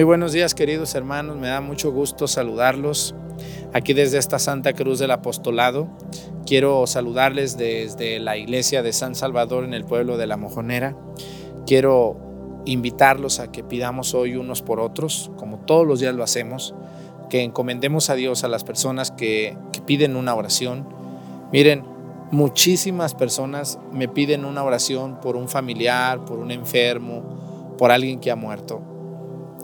Muy buenos días queridos hermanos, me da mucho gusto saludarlos aquí desde esta Santa Cruz del Apostolado. Quiero saludarles desde la iglesia de San Salvador en el pueblo de La Mojonera. Quiero invitarlos a que pidamos hoy unos por otros, como todos los días lo hacemos, que encomendemos a Dios a las personas que, que piden una oración. Miren, muchísimas personas me piden una oración por un familiar, por un enfermo, por alguien que ha muerto.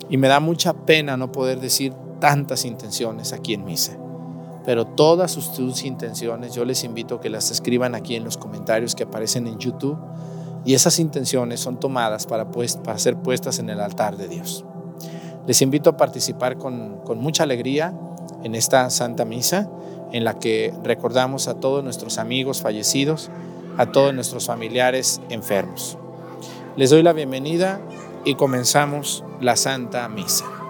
Y me da mucha pena no poder decir tantas intenciones aquí en misa. Pero todas sus, intenciones yo les invito a que las escriban aquí en los comentarios que aparecen en YouTube. Y esas intenciones son tomadas para, pues, para ser puestas en el altar de Dios. Les invito a participar con, con mucha alegría en esta Santa Misa en la que recordamos a todos nuestros amigos fallecidos, a todos nuestros familiares enfermos. Les doy la bienvenida y comenzamos la Santa Misa.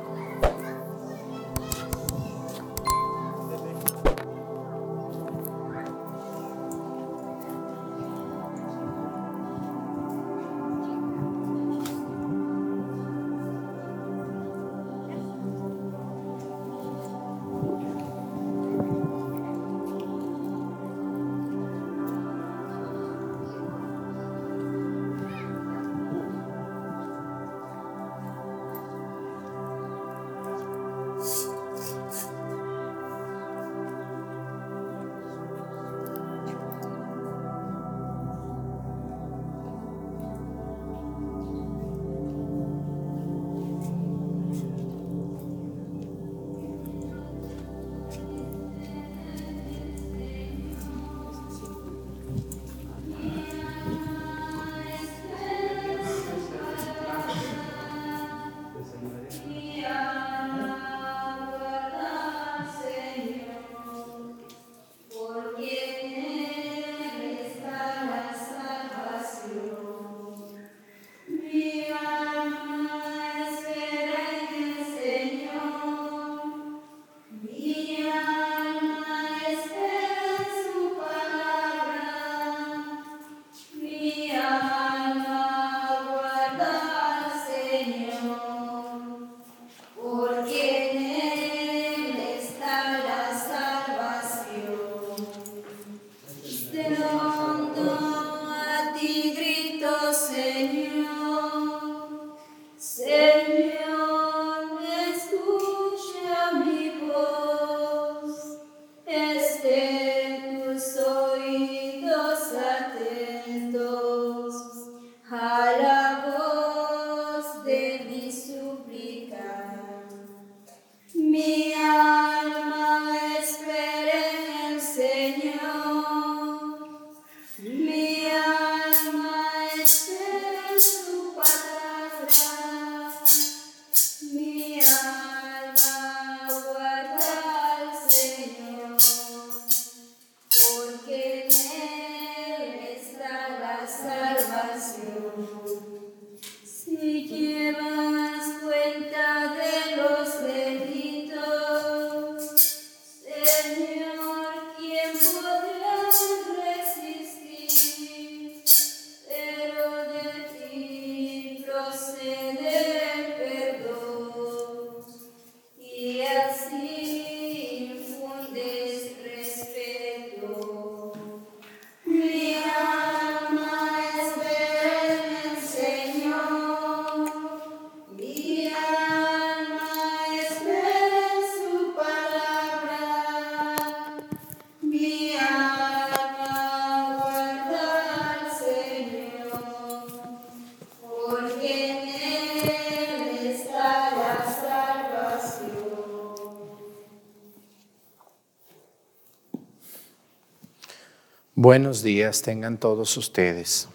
Buenos días tengan todos ustedes.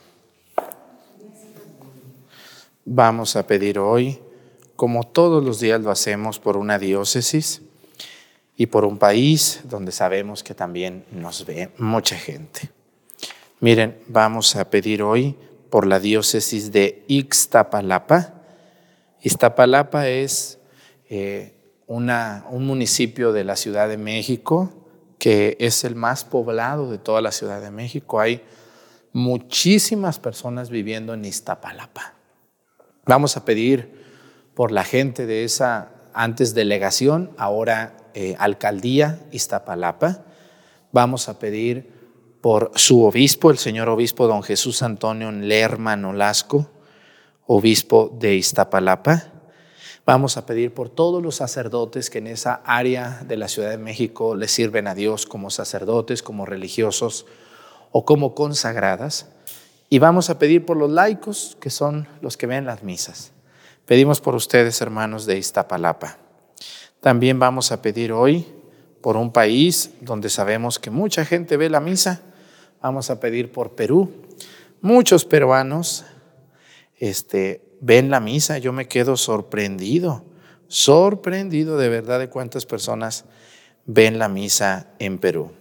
Vamos a pedir hoy, como todos los días lo hacemos, por una diócesis y por un país donde sabemos que también nos ve mucha gente. Miren, vamos a pedir hoy por la diócesis de Ixtapalapa. Ixtapalapa es eh, una, un municipio de la Ciudad de México que es el más poblado de toda la Ciudad de México. Hay muchísimas personas viviendo en Iztapalapa. Vamos a pedir por la gente de esa antes delegación, ahora eh, alcaldía Iztapalapa. Vamos a pedir por su obispo, el señor obispo don Jesús Antonio Lerman Olasco, obispo de Iztapalapa. Vamos a pedir por todos los sacerdotes que en esa área de la Ciudad de México le sirven a Dios como sacerdotes, como religiosos o como consagradas. Y vamos a pedir por los laicos, que son los que ven las misas. Pedimos por ustedes, hermanos de Iztapalapa. También vamos a pedir hoy por un país donde sabemos que mucha gente ve la misa. Vamos a pedir por Perú. Muchos peruanos este, ven la misa. Yo me quedo sorprendido, sorprendido de verdad de cuántas personas ven la misa en Perú.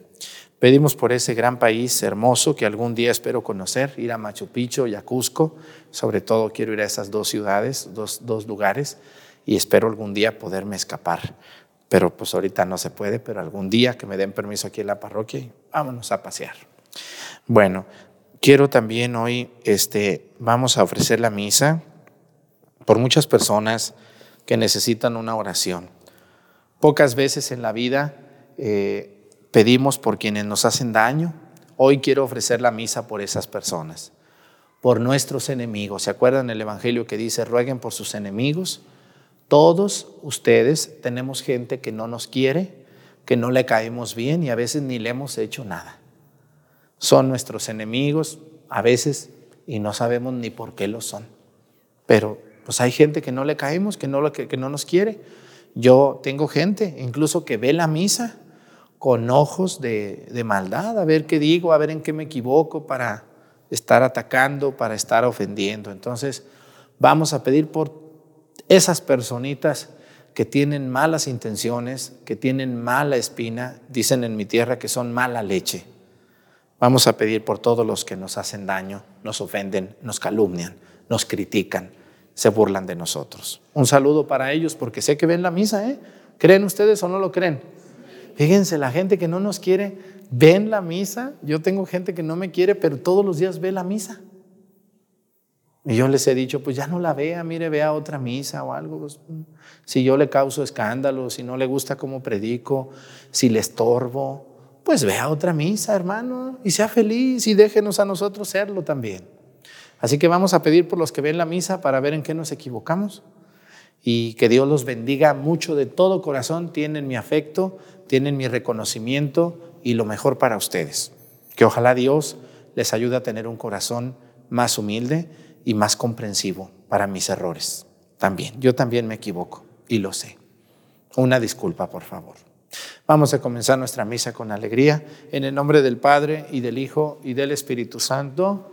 Pedimos por ese gran país hermoso que algún día espero conocer, ir a Machu Picchu y a. Sobre todo quiero ir a esas dos ciudades, dos, dos lugares, y espero algún día poderme escapar. Pero pues ahorita no se puede, pero algún día que me den permiso aquí en la parroquia, vámonos a pasear. Bueno, quiero también hoy, este, vamos a ofrecer la misa por muchas personas que necesitan una oración. Pocas veces en la vida eh, pedimos por quienes nos hacen daño. Hoy quiero ofrecer la misa por esas personas, por nuestros enemigos. ¿Se acuerdan el Evangelio que dice, rueguen por sus enemigos? Todos ustedes tenemos gente que no nos quiere, que no le caemos bien y a veces ni le hemos hecho nada. Son nuestros enemigos a veces y no sabemos ni por qué lo son. Pero pues hay gente que no le caemos, que no, que, que no nos quiere. Yo tengo gente incluso que ve la misa con ojos de, maldad, a ver qué digo, a ver en qué me equivoco para estar atacando, para estar ofendiendo. Entonces, vamos a pedir por esas personitas que tienen malas intenciones, que tienen mala espina, dicen en mi tierra que son mala leche. Vamos a pedir por todos los que nos hacen daño, nos ofenden, nos calumnian, nos critican, se burlan de nosotros. Un saludo para ellos porque sé que ven la misa, ¿eh? ¿Creen ustedes o no lo creen? Fíjense, la gente que no nos quiere, ven la misa. Yo tengo gente que no me quiere, pero todos los días ve la misa. Y yo les he dicho, pues ya no la vea, mire, vea otra misa o algo. Pues, si yo le causo escándalo, si no le gusta cómo predico, si le estorbo, pues vea otra misa, hermano, y sea feliz y déjenos a nosotros serlo también. Así que vamos a pedir por los que ven la misa para ver en qué nos equivocamos y que Dios los bendiga mucho de todo corazón. Tienen mi afecto, tienen mi reconocimiento y lo mejor para ustedes. Que ojalá Dios les ayude a tener un corazón más humilde y más comprensivo para mis errores. También, yo también me equivoco y lo sé. Una disculpa, por favor. Vamos a comenzar nuestra misa con alegría en el nombre del Padre y del Hijo y del Espíritu Santo.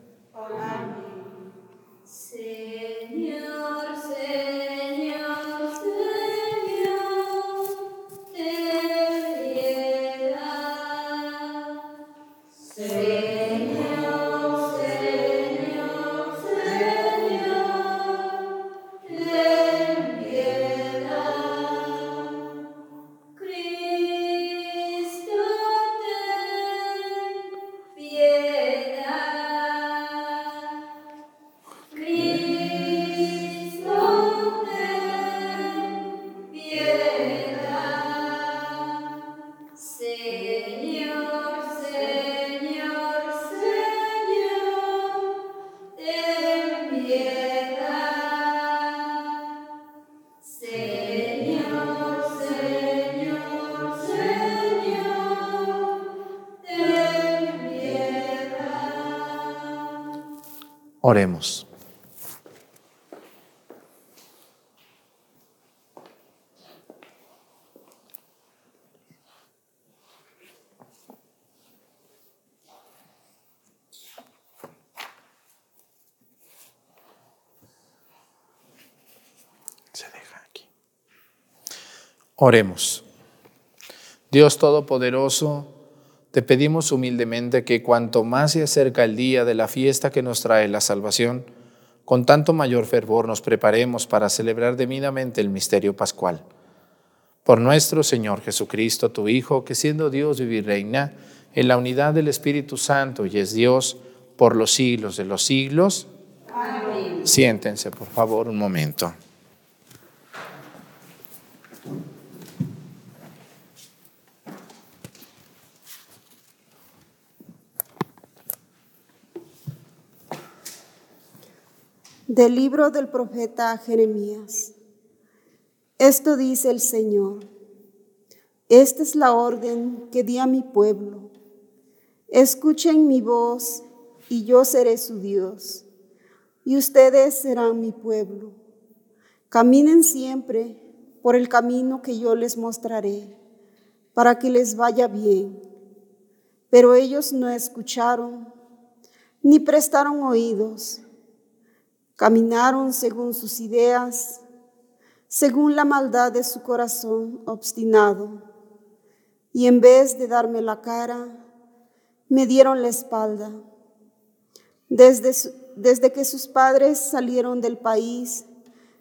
Oremos. Dios Todopoderoso, te pedimos humildemente que cuanto más se acerca el día de la fiesta que nos trae la salvación, con tanto mayor fervor nos preparemos para celebrar debidamente el misterio pascual. Por nuestro Señor Jesucristo, tu Hijo, que siendo Dios vive y reina en la unidad del Espíritu Santo y es Dios por los siglos de los siglos. Amén. Siéntense, por favor, un momento. Del libro del profeta Jeremías. Esto dice el Señor. Esta es la orden que di a mi pueblo. Escuchen mi voz y yo seré su Dios, y ustedes serán mi pueblo. Caminen siempre por el camino que yo les mostraré, para que les vaya bien. Pero ellos no escucharon, ni prestaron oídos Caminaron según sus ideas, según la maldad de su corazón obstinado, y en vez de darme la cara, me dieron la espalda. Desde, desde que sus padres salieron del país,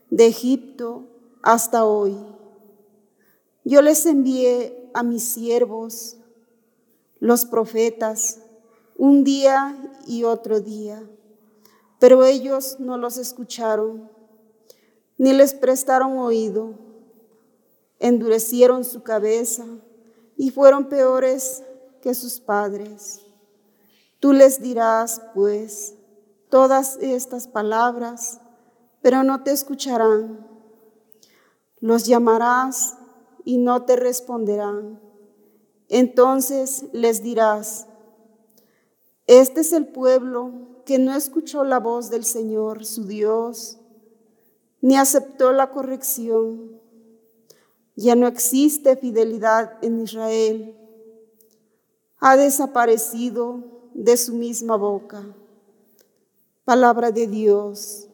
de Egipto hasta hoy, yo les envié a mis siervos, los profetas, un día y otro día pero ellos no los escucharon, ni les prestaron oído. Endurecieron su cabeza y fueron peores que sus padres. Tú les dirás, pues, todas estas palabras, pero no te escucharán. Los llamarás y no te responderán. Entonces les dirás, este es el pueblo que no escuchó la voz del Señor, su Dios, ni aceptó la corrección. Ya no existe fidelidad en Israel. Ha desaparecido de su misma boca. Palabra de Dios.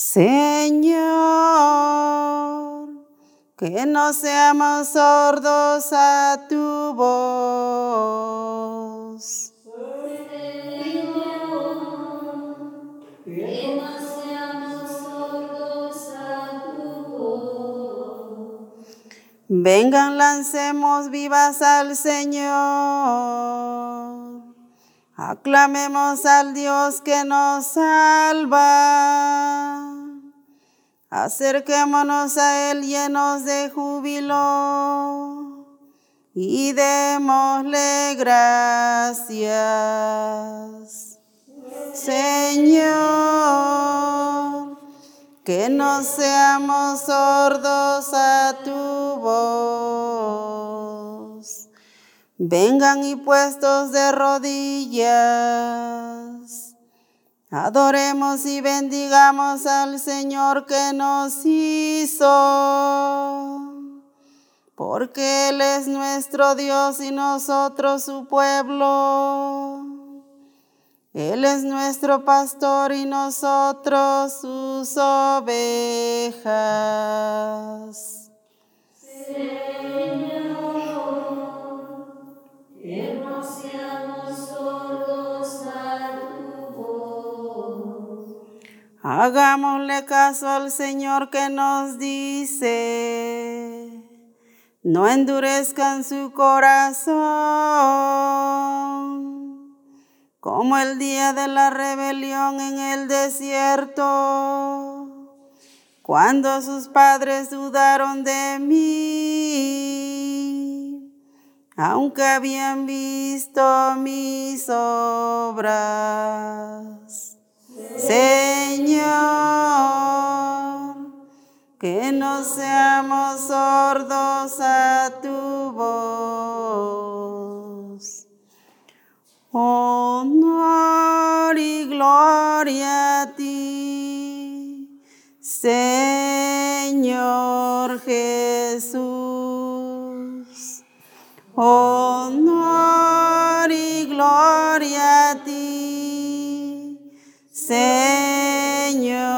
Señor, que no seamos sordos a tu voz. Vengan, lancemos vivas al Señor. Aclamemos al Dios que nos salva. Acerquémonos a Él llenos de júbilo y démosle gracias. Señor, que no seamos sordos a tu voz. Vengan y puestos de rodillas Adoremos y bendigamos al Señor que nos hizo, porque Él es nuestro Dios y nosotros su pueblo. Él es nuestro pastor y nosotros sus ovejas. Hagámosle caso al Señor que nos dice, no endurezcan su corazón, como el día de la rebelión en el desierto, cuando sus padres dudaron de mí, aunque habían visto mis obras. Señor, que no seamos sordos a tu voz. Honor y gloria a ti, Señor Jesús. Honor y gloria a ti. Señor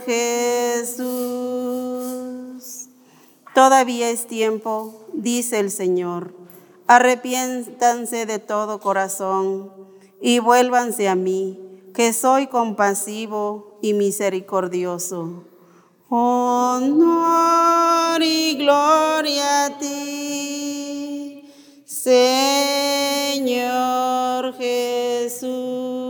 Jesús. Todavía es tiempo, dice el Señor. Arrepiéntanse de todo corazón y vuélvanse a mí, que soy compasivo y misericordioso. Honor y gloria a ti, Señor Jesús.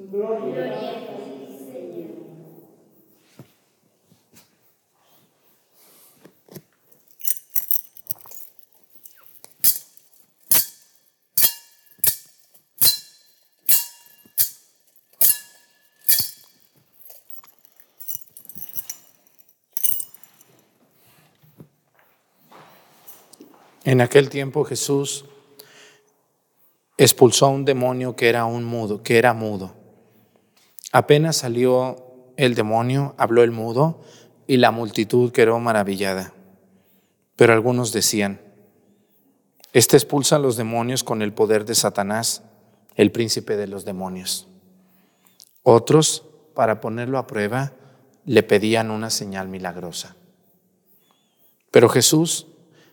En aquel tiempo Jesús expulsó a un demonio que era un mudo, que era mudo. Apenas salió el demonio, habló el mudo y la multitud quedó maravillada. Pero algunos decían, este expulsa a los demonios con el poder de Satanás, el príncipe de los demonios. Otros, para ponerlo a prueba, le pedían una señal milagrosa. Pero Jesús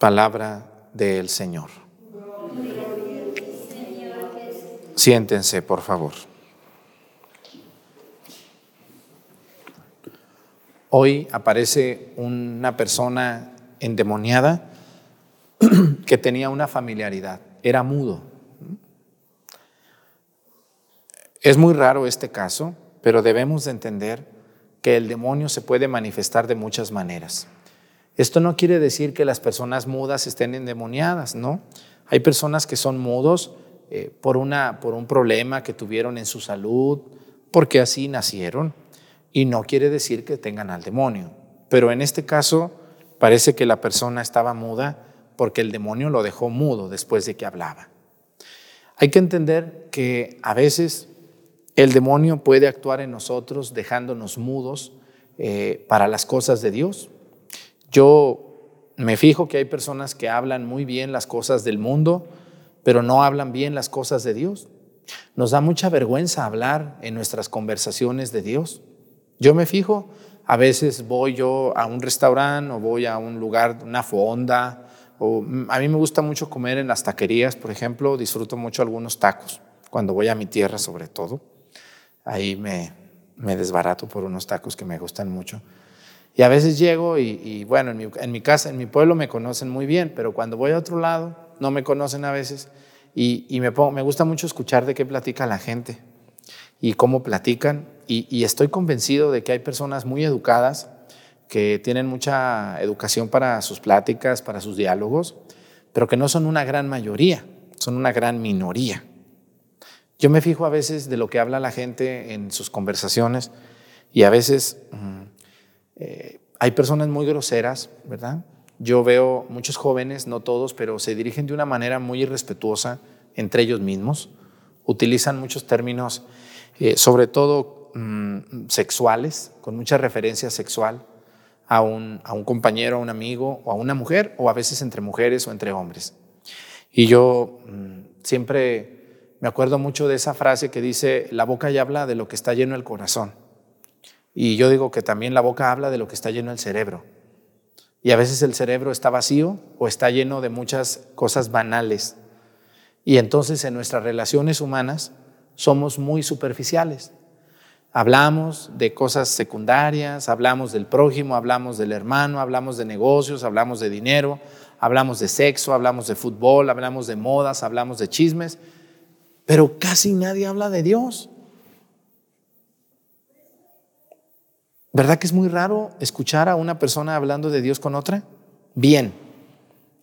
Palabra del Señor. Siéntense, por favor. Hoy aparece una persona endemoniada que tenía una familiaridad, era mudo. Es muy raro este caso, pero debemos de entender que el demonio se puede manifestar de muchas maneras. Esto no quiere decir que las personas mudas estén endemoniadas, ¿no? Hay personas que son mudos eh, por, una, por un problema que tuvieron en su salud, porque así nacieron, y no quiere decir que tengan al demonio. Pero en este caso parece que la persona estaba muda porque el demonio lo dejó mudo después de que hablaba. Hay que entender que a veces el demonio puede actuar en nosotros dejándonos mudos eh, para las cosas de Dios. Yo me fijo que hay personas que hablan muy bien las cosas del mundo, pero no hablan bien las cosas de Dios. Nos da mucha vergüenza hablar en nuestras conversaciones de Dios. Yo me fijo, a veces voy yo a un restaurante o voy a un lugar, una fonda, o a mí me gusta mucho comer en las taquerías, por ejemplo, disfruto mucho algunos tacos, cuando voy a mi tierra sobre todo. Ahí me, me desbarato por unos tacos que me gustan mucho. Y a veces llego y, bueno, en mi, casa, en mi pueblo me conocen muy bien, pero cuando voy a otro lado no me conocen a veces y, me, gusta mucho escuchar de qué platica la gente y cómo platican y, estoy convencido de que hay personas muy educadas que tienen mucha educación para sus pláticas, para sus diálogos, pero que no son una gran mayoría, son una gran minoría. Yo me fijo a veces de lo que habla la gente en sus conversaciones y a veces... Eh, hay personas muy groseras, ¿verdad? yo veo muchos jóvenes, no todos, pero se dirigen de una manera muy irrespetuosa entre ellos mismos. Utilizan muchos términos, eh, sobre todo mm, sexuales, con mucha referencia sexual a un, a un compañero, a un amigo o a una mujer, o a veces entre mujeres o entre hombres. Y yo mm, siempre me acuerdo mucho de esa frase que dice, la boca ya habla de lo que está lleno el corazón. Y yo digo que también la boca habla de lo que está lleno el cerebro. Y a veces el cerebro está vacío o está lleno de muchas cosas banales. Y entonces en nuestras relaciones humanas somos muy superficiales. Hablamos de cosas secundarias, hablamos del prójimo, hablamos del hermano, hablamos de negocios, hablamos de dinero, hablamos de sexo, hablamos de fútbol, hablamos de modas, hablamos de chismes, pero casi nadie habla de Dios. ¿Verdad que es muy raro escuchar a una persona hablando de Dios con otra? Bien,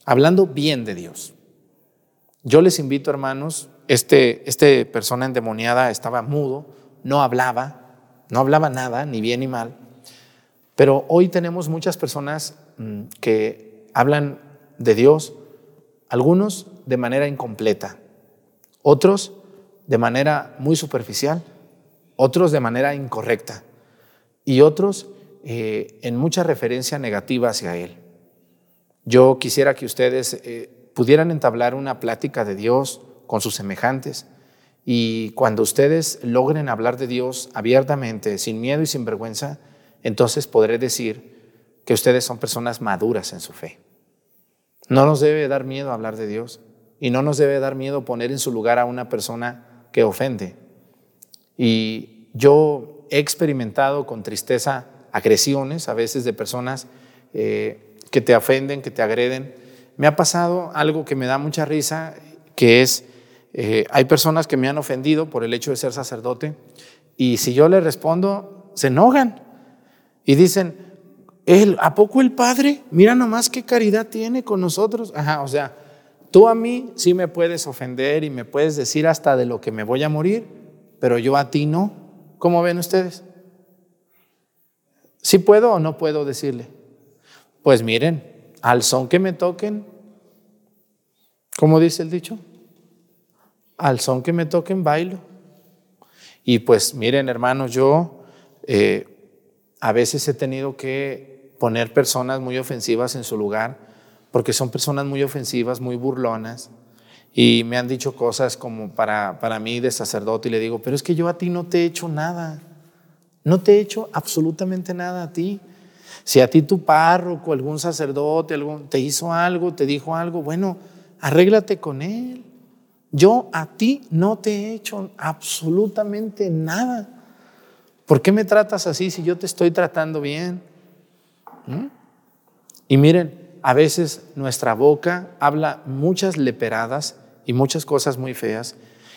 hablando bien de Dios. Yo les invito, hermanos, este, este persona endemoniada estaba mudo, no hablaba, no hablaba nada, ni bien ni mal, pero hoy tenemos muchas personas mm, que hablan de Dios, algunos de manera incompleta, otros de manera muy superficial, otros de manera incorrecta y otros eh, en mucha referencia negativa hacia Él. Yo quisiera que ustedes eh, pudieran entablar una plática de Dios con sus semejantes y cuando ustedes logren hablar de Dios abiertamente, sin miedo y sin vergüenza, entonces podré decir que ustedes son personas maduras en su fe. No nos debe dar miedo hablar de Dios y no nos debe dar miedo poner en su lugar a una persona que ofende. Y yo he experimentado con tristeza agresiones a veces de personas eh, que te ofenden, que te agreden. Me ha pasado algo que me da mucha risa, que es, eh, hay personas que me han ofendido por el hecho de ser sacerdote y si yo le respondo, se enojan y dicen, ¿El, ¿a poco el Padre? Mira nomás qué caridad tiene con nosotros. Ajá, o sea, tú a mí sí me puedes ofender y me puedes decir hasta de lo que me voy a morir, pero yo a ti no. ¿Cómo ven ustedes? ¿Sí puedo o no puedo decirle? Pues miren, al son que me toquen, ¿cómo dice el dicho? Al son que me toquen, bailo. Y pues miren, hermanos, yo eh, a veces he tenido que poner personas muy ofensivas en su lugar, porque son personas muy ofensivas, muy burlonas, y me han dicho cosas como para, para mí de sacerdote y le digo, pero es que yo a ti no te he hecho nada, no te he hecho absolutamente nada a ti. Si a ti tu párroco, algún sacerdote, algún, te hizo algo, te dijo algo, bueno, arréglate con él. Yo a ti no te he hecho absolutamente nada. ¿Por qué me tratas así si yo te estoy tratando bien? ¿Mm? Y miren, a veces nuestra boca habla muchas leperadas y muchas cosas muy feas.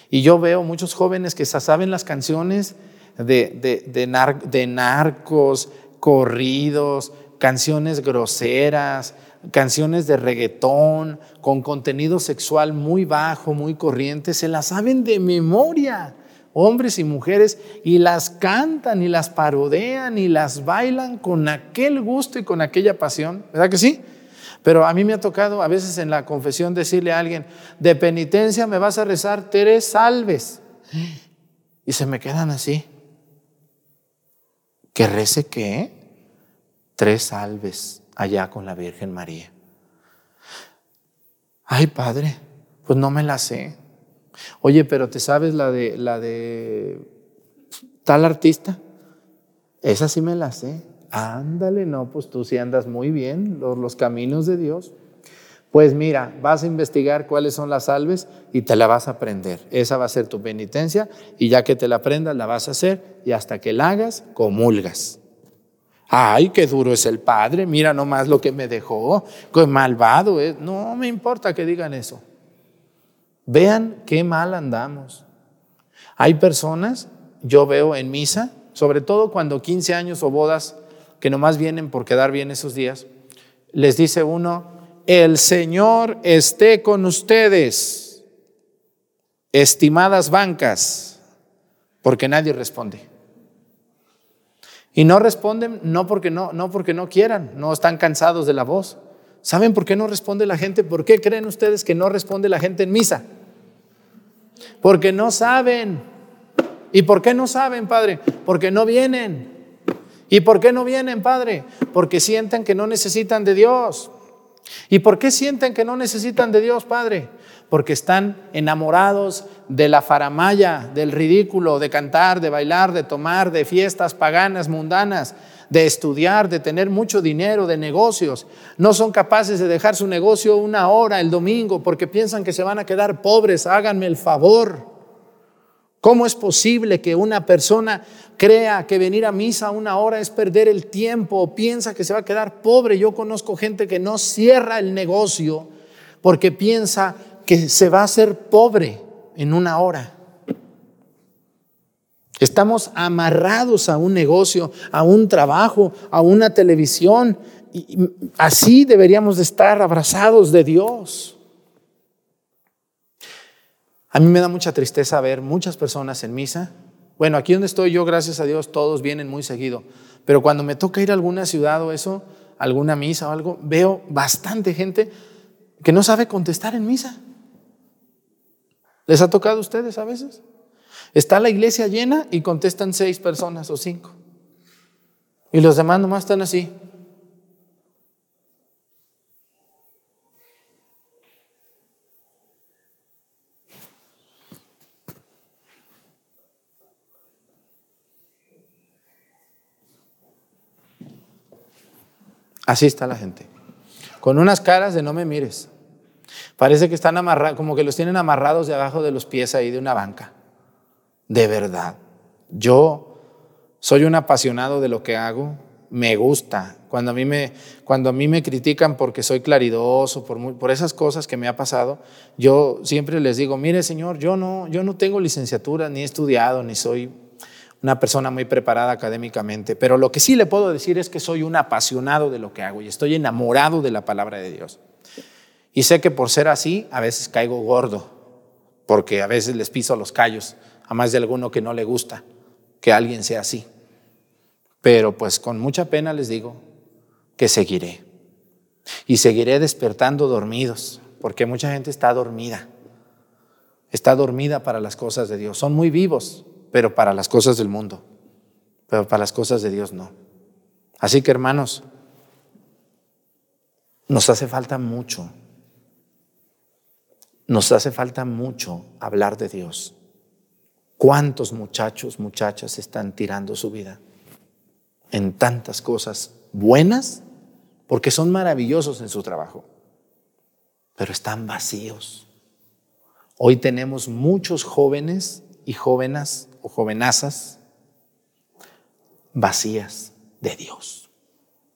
Y yo veo muchos jóvenes que saben las canciones de, de, narcos, corridos, canciones groseras, canciones de reggaetón, con contenido sexual muy bajo, muy corriente, se las saben de memoria, hombres y mujeres, y las cantan y las parodean y las bailan con aquel gusto y con aquella pasión. ¿Verdad que sí? Pero a mí me ha tocado a veces en la confesión decirle a alguien, de penitencia me vas a rezar tres salves. Y se me quedan así. ¿Que rece qué? Tres salves allá con la Virgen María. Ay, padre, pues no me la sé. Oye, pero ¿te sabes la de la de tal artista? Esa sí me la sé. Ándale, no, pues tú sí andas muy bien los, los caminos de Dios. Pues mira, vas a investigar cuáles son las salves y te la vas a aprender. Esa va a ser tu penitencia y ya que te la aprendas, la vas a hacer y hasta que la hagas, comulgas. Ay, qué duro es el Padre, mira nomás lo que me dejó, qué malvado es. No me importa que digan eso. Vean qué mal andamos. Hay personas, yo veo en misa, sobre todo cuando 15 años o bodas que nomás vienen por quedar bien esos días, les dice uno, el Señor esté con ustedes, estimadas bancas, porque nadie responde. Y no responden no porque no, no porque no quieran, no están cansados de la voz, ¿Saben por qué no responde la gente? ¿Por qué creen ustedes que no responde la gente en misa? Porque no saben. ¿Y por qué no saben, Padre? Porque no vienen. ¿Y por qué no vienen, Padre? Porque sienten que no necesitan de Dios. ¿Y por qué sienten que no necesitan de Dios, Padre? Porque están enamorados de la faramaya, del ridículo, de cantar, de bailar, de tomar, de fiestas paganas, mundanas, de estudiar, de tener mucho dinero, de negocios. No son capaces de dejar su negocio una hora el domingo porque piensan que se van a quedar pobres. Háganme el favor. ¿Cómo es posible que una persona crea que venir a misa una hora es perder el tiempo o piensa que se va a quedar pobre? Yo conozco gente que no cierra el negocio porque piensa que se va a hacer pobre en una hora. Estamos amarrados a un negocio, a un trabajo, a una televisión. Y así deberíamos de estar abrazados de Dios. A mí me da mucha tristeza ver muchas personas en misa. Bueno, aquí donde estoy yo, gracias a Dios, todos vienen muy seguido. Pero cuando me toca ir a alguna ciudad o eso, alguna misa o algo, veo bastante gente que no sabe contestar en misa. ¿Les ha tocado a ustedes a veces? Está la iglesia llena y contestan seis personas o cinco. Y los demás nomás están así. Así está la gente. Con unas caras de no me mires. Parece que están amarrados, como que los tienen amarrados de abajo de los pies ahí de una banca. De verdad. Yo soy un apasionado de lo que hago. Me gusta. Cuando a mí me, cuando a mí me critican porque soy claridoso, por, por esas cosas que me ha pasado, yo siempre les digo, mire señor, yo no, yo no tengo licenciatura, ni he estudiado, ni soy una persona muy preparada académicamente, pero lo que sí le puedo decir es que soy un apasionado de lo que hago y estoy enamorado de la palabra de Dios. Y sé que por ser así, a veces caigo gordo, porque a veces les piso los callos, a más de alguno que no le gusta que alguien sea así. Pero pues con mucha pena les digo que seguiré. Y seguiré despertando dormidos, porque mucha gente está dormida. Está dormida para las cosas de Dios. Son muy vivos, pero para las cosas del mundo, pero para las cosas de Dios no. Así que hermanos, nos hace falta mucho, nos hace falta mucho hablar de Dios. ¿Cuántos muchachos, muchachas están tirando su vida en tantas cosas buenas? Porque son maravillosos en su trabajo, pero están vacíos. Hoy tenemos muchos jóvenes y jóvenes o jovenazas vacías de Dios,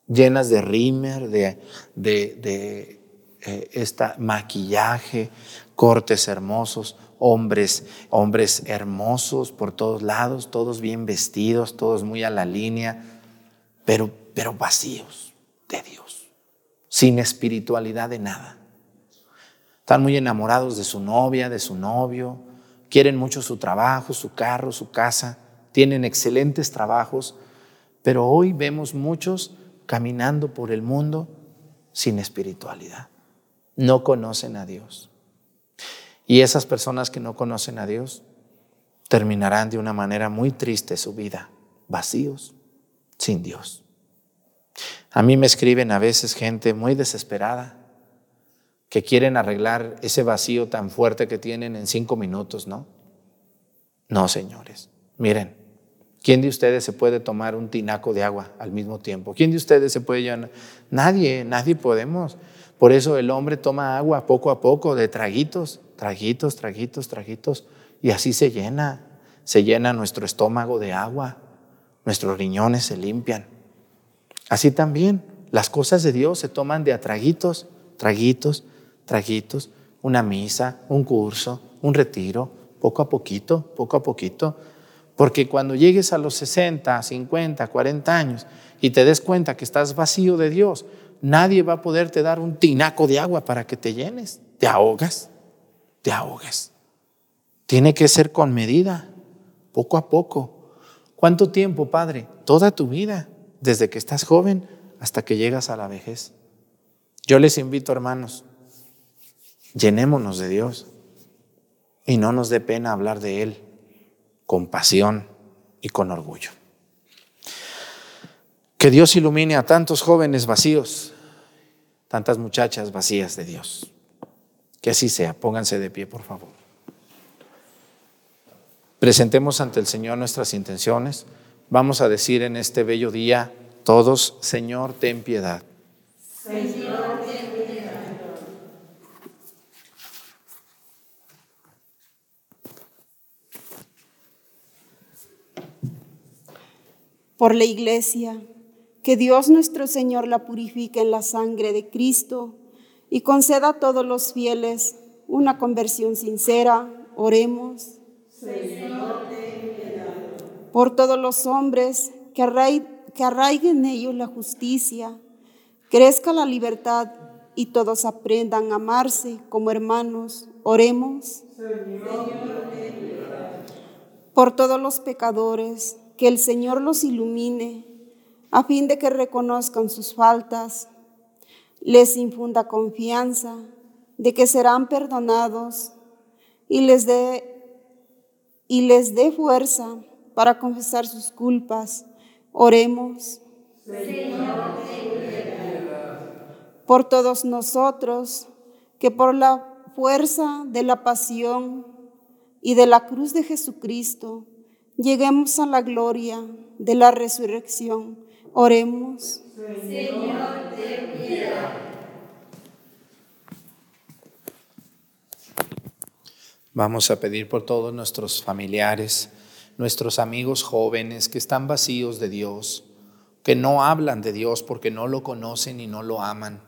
llenas de rímer, de, de, eh, esta maquillaje, cortes hermosos, hombres, hombres hermosos por todos lados, todos bien vestidos, todos muy a la línea, pero, pero vacíos de Dios, sin espiritualidad de nada. Están muy enamorados de su novia, de su novio, quieren mucho su trabajo, su carro, su casa, tienen excelentes trabajos, pero hoy vemos muchos caminando por el mundo sin espiritualidad. No conocen a Dios. Y esas personas que no conocen a Dios terminarán de una manera muy triste su vida, vacíos, sin Dios. A mí me escriben a veces gente muy desesperada que quieren arreglar ese vacío tan fuerte que tienen en cinco minutos, ¿no? No, señores. Miren, ¿quién de ustedes se puede tomar un tinaco de agua al mismo tiempo? ¿Quién de ustedes se puede llenar? Nadie, nadie podemos. Por eso el hombre toma agua poco a poco, de traguitos, traguitos, traguitos, traguitos, y así se llena, se llena nuestro estómago de agua, nuestros riñones se limpian. Así también, las cosas de Dios se toman de a traguitos, traguitos, traguitos, una misa, un curso, un retiro, poco a poquito, poco a poquito. Porque cuando llegues a los 60, 50, 40 años y te des cuenta que estás vacío de Dios, nadie va a poderte dar un tinaco de agua para que te llenes. Te ahogas, te ahogas. Tiene que ser con medida, poco a poco. ¿Cuánto tiempo, Padre? Toda tu vida, desde que estás joven hasta que llegas a la vejez. Yo les invito, hermanos, llenémonos de Dios y no nos dé pena hablar de Él con pasión y con orgullo. Que Dios ilumine a tantos jóvenes vacíos, tantas muchachas vacías de Dios. Que así sea. Pónganse de pie, por favor. Presentemos ante el Señor nuestras intenciones. Vamos a decir en este bello día todos, Señor, ten piedad. Por la iglesia, que Dios nuestro Señor la purifique en la sangre de Cristo y conceda a todos los fieles una conversión sincera. Oremos. Señor, ten piedad. Por todos los hombres que, arraiguen en ellos la justicia, crezca la libertad y todos aprendan a amarse como hermanos. Oremos. Señor, ten piedad. Por todos los pecadores, que el Señor los ilumine a fin de que reconozcan sus faltas les infunda confianza de que serán perdonados y les dé y les dé fuerza para confesar sus culpas. Oremos. Por todos nosotros, que por la fuerza de la pasión y de la cruz de Jesucristo, lleguemos a la gloria de la resurrección. Oremos. Señor, ten piedad. Vamos a pedir por todos nuestros familiares, nuestros amigos jóvenes que están vacíos de Dios, que no hablan de Dios porque no lo conocen y no lo aman.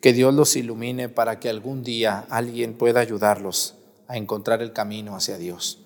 Que Dios los ilumine para que algún día alguien pueda ayudarlos a encontrar el camino hacia Dios.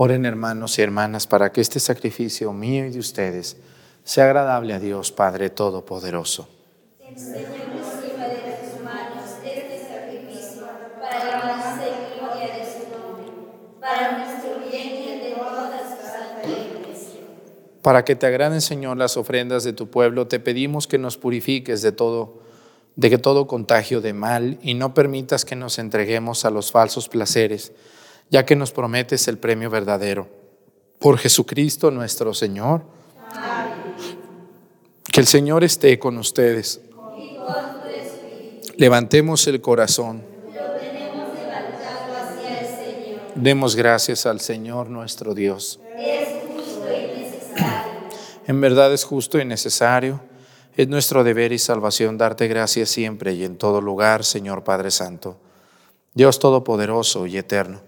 Oren hermanos y hermanas para que este sacrificio mío y de ustedes sea agradable a Dios Padre Todopoderoso. Para que te agraden, Señor, las ofrendas de tu pueblo, te pedimos que nos purifiques de todo, de que todo contagio de mal y no permitas que nos entreguemos a los falsos placeres ya que nos prometes el premio verdadero. Por Jesucristo nuestro Señor. Que el Señor esté con ustedes. Levantemos el corazón. Demos gracias al Señor nuestro Dios. En verdad es justo y necesario. Es nuestro deber y salvación darte gracias siempre y en todo lugar, Señor Padre Santo. Dios Todopoderoso y Eterno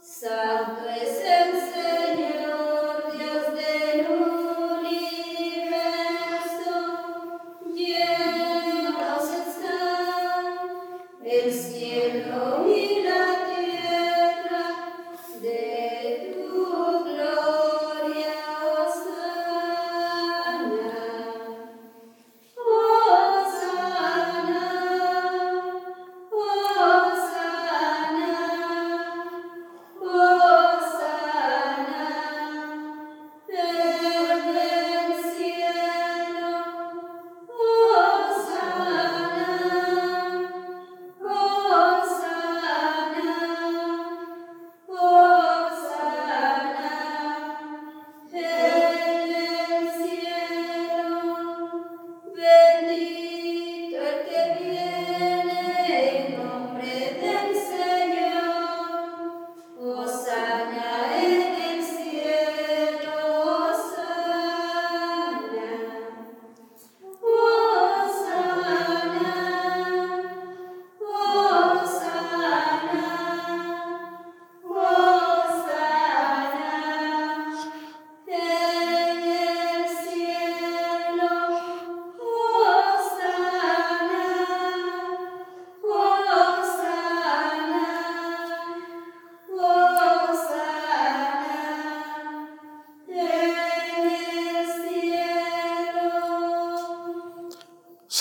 Santo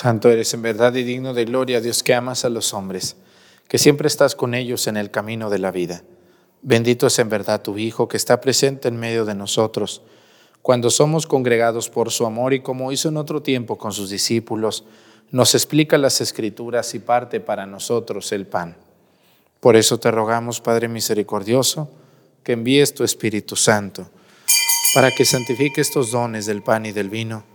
eres en verdad y digno de gloria, Dios que amas a los hombres, que siempre estás con ellos en el camino de la vida. Bendito es en verdad tu Hijo, que está presente en medio de nosotros, cuando somos congregados por su amor y como hizo en otro tiempo con sus discípulos, nos explica las escrituras y parte para nosotros el pan. Por eso te rogamos, Padre misericordioso, que envíes tu Espíritu Santo, para que santifique estos dones del pan y del vino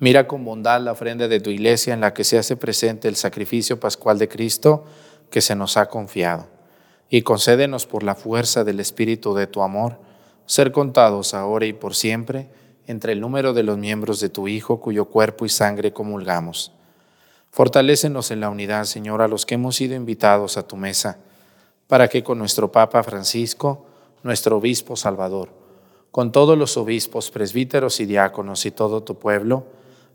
Mira con bondad la ofrenda de tu iglesia en la que se hace presente el sacrificio pascual de Cristo que se nos ha confiado, y concédenos por la fuerza del Espíritu de tu amor, ser contados ahora y por siempre, entre el número de los miembros de tu Hijo, cuyo cuerpo y sangre comulgamos. Fortalécenos en la unidad, Señor, a los que hemos sido invitados a tu mesa, para que con nuestro Papa Francisco, nuestro Obispo Salvador, con todos los obispos, presbíteros y diáconos y todo tu pueblo,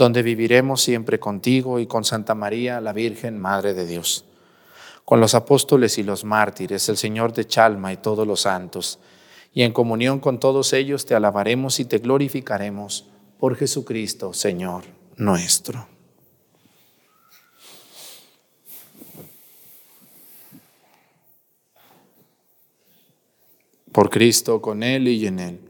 donde viviremos siempre contigo y con Santa María, la Virgen, Madre de Dios, con los apóstoles y los mártires, el Señor de Chalma y todos los santos, y en comunión con todos ellos te alabaremos y te glorificaremos por Jesucristo, Señor nuestro. Por Cristo, con Él y en Él.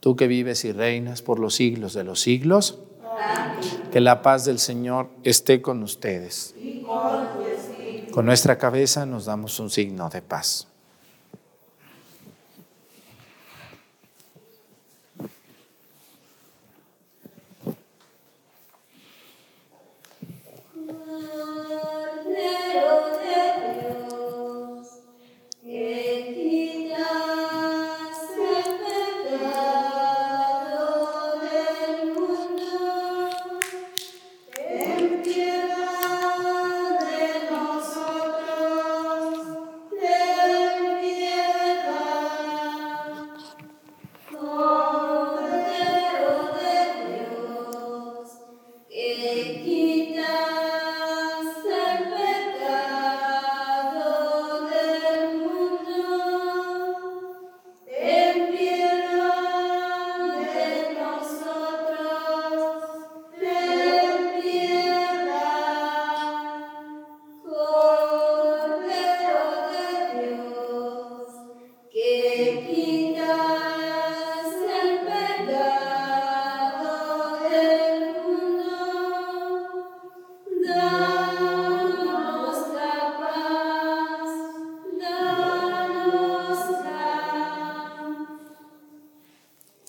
Tú que vives y reinas por los siglos de los siglos, que la paz del Señor esté con ustedes. con nuestra cabeza nos damos un signo de paz.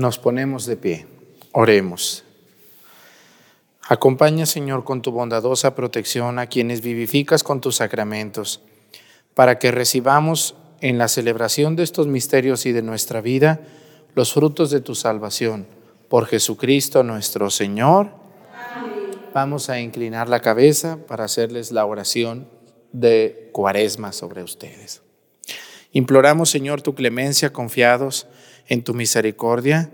Nos ponemos de pie. Oremos. Acompaña, Señor, con tu bondadosa protección a quienes vivificas con tus sacramentos, para que recibamos en la celebración de estos misterios y de nuestra vida los frutos de tu salvación. Por Jesucristo nuestro Señor. Vamos a inclinar la cabeza para hacerles la oración de cuaresma sobre ustedes. Imploramos, Señor, tu clemencia confiados en tu misericordia,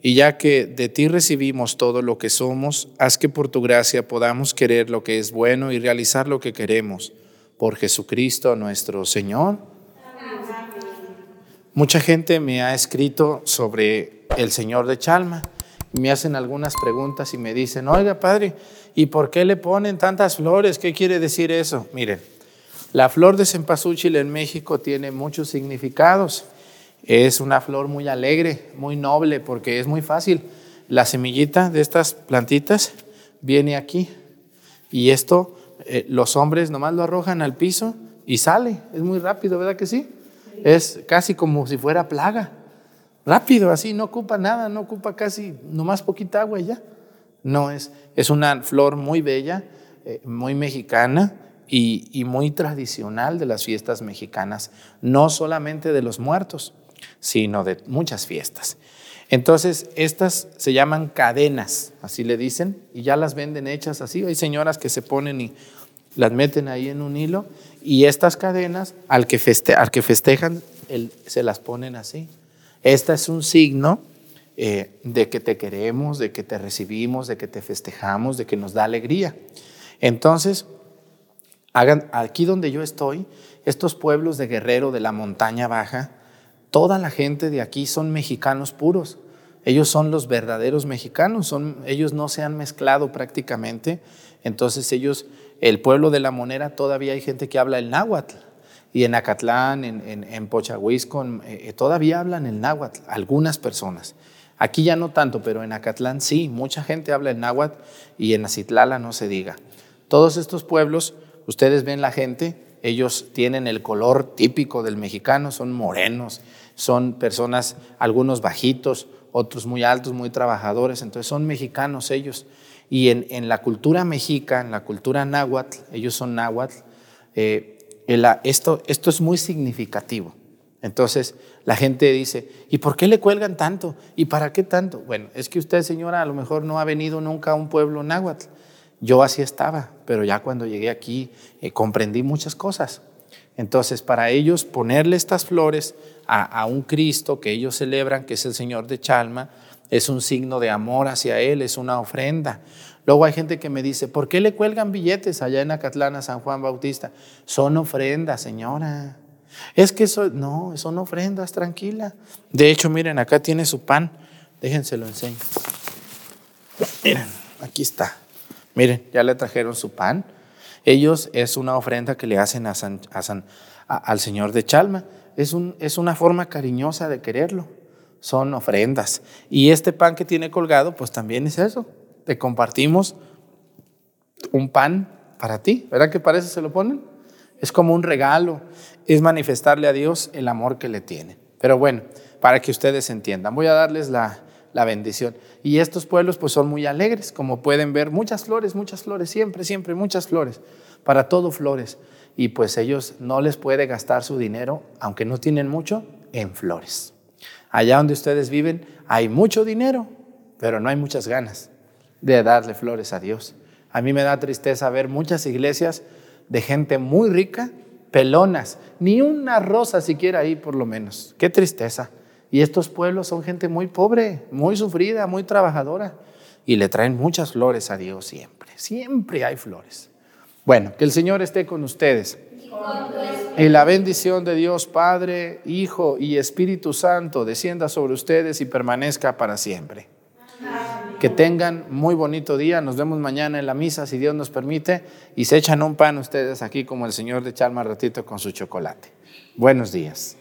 y ya que de ti recibimos todo lo que somos, haz que por tu gracia podamos querer lo que es bueno y realizar lo que queremos. Por Jesucristo nuestro Señor. Mucha gente me ha escrito sobre el Señor de Chalma. Me hacen algunas preguntas y me dicen, oiga Padre, ¿y por qué le ponen tantas flores? ¿Qué quiere decir eso? Miren, la flor de cempasúchil en México tiene muchos significados. Es una flor muy alegre, muy noble, porque es muy fácil. La semillita de estas plantitas viene aquí y esto eh, los hombres nomás lo arrojan al piso y sale. Es muy rápido, ¿verdad que sí? Es casi como si fuera plaga. Rápido, así, no ocupa nada, no ocupa casi, nomás poquita agua y ya. No, es, es una flor muy bella, eh, muy mexicana y, y muy tradicional de las fiestas mexicanas, no solamente de los muertos sino de muchas fiestas. Entonces, estas se llaman cadenas, así le dicen, y ya las venden hechas así. Hay señoras que se ponen y las meten ahí en un hilo, y estas cadenas, al que, al que festejan, se las ponen así. Esta es un signo eh, de que te queremos, de que te recibimos, de que te festejamos, de que nos da alegría. Entonces, hagan, aquí donde yo estoy, estos pueblos de Guerrero de la montaña baja, toda la gente de aquí son mexicanos puros. Ellos son los verdaderos mexicanos, son, ellos no se han mezclado prácticamente, entonces ellos el pueblo de la Monera todavía hay gente que habla el náhuatl. Y en Acatlán, en, en, eh, eh, todavía hablan el náhuatl, algunas personas. Aquí ya no tanto, pero en Acatlán sí, mucha gente habla el náhuatl y en Acitlala no se diga. Todos estos pueblos, ustedes ven la gente, ellos tienen el color típico del mexicano, son morenos, son personas, algunos bajitos, otros muy altos, muy trabajadores, entonces son mexicanos ellos. Y en, la cultura mexica, en la cultura náhuatl, ellos son náhuatl, eh, esto, esto es muy significativo. Entonces la gente dice, ¿y por qué le cuelgan tanto? ¿Y para qué tanto? Bueno, es que usted, señora, a lo mejor no ha venido nunca a un pueblo náhuatl. Yo así estaba, pero ya cuando llegué aquí eh, comprendí muchas cosas. Entonces, para ellos ponerle estas flores a, un Cristo que ellos celebran, que es el Señor de Chalma, es un signo de amor hacia Él, es una ofrenda. Luego hay gente que me dice, ¿por qué le cuelgan billetes allá en Acatlán a San Juan Bautista? Son ofrendas, señora. Es que eso, no, son ofrendas, tranquila. De hecho, miren, acá tiene su pan. Déjense lo enseño. Miren, aquí está. Miren, ya le trajeron su pan. Ellos es una ofrenda que le hacen al Señor de Chalma. Es, es una forma cariñosa de quererlo. Son ofrendas. Y este pan que tiene colgado, pues también es eso. Te compartimos un pan para ti. ¿Verdad que parece se lo ponen? Es como un regalo. Es manifestarle a Dios el amor que le tiene. Pero bueno, para que ustedes entiendan, voy a darles la, la bendición. Y estos pueblos pues son muy alegres, como pueden ver, muchas flores, muchas flores, siempre, siempre, muchas flores, para todo flores. Y pues ellos no les puede gastar su dinero, aunque no tienen mucho, en flores. Allá donde ustedes viven hay mucho dinero, pero no hay muchas ganas de darle flores a Dios. A mí me da tristeza ver muchas iglesias de gente muy rica, pelonas, ni una rosa siquiera ahí por lo menos. Qué tristeza. Y estos pueblos son gente muy pobre, muy sufrida, muy trabajadora. Y le traen muchas flores a Dios siempre. Siempre hay flores. Bueno, que el Señor esté con ustedes. Y la bendición de Dios Padre, Hijo y Espíritu Santo descienda sobre ustedes y permanezca para siempre. Que tengan muy bonito día. Nos vemos mañana en la misa, si Dios nos permite. Y se echan un pan ustedes aquí como el Señor de Chalma ratito con su chocolate. Buenos días.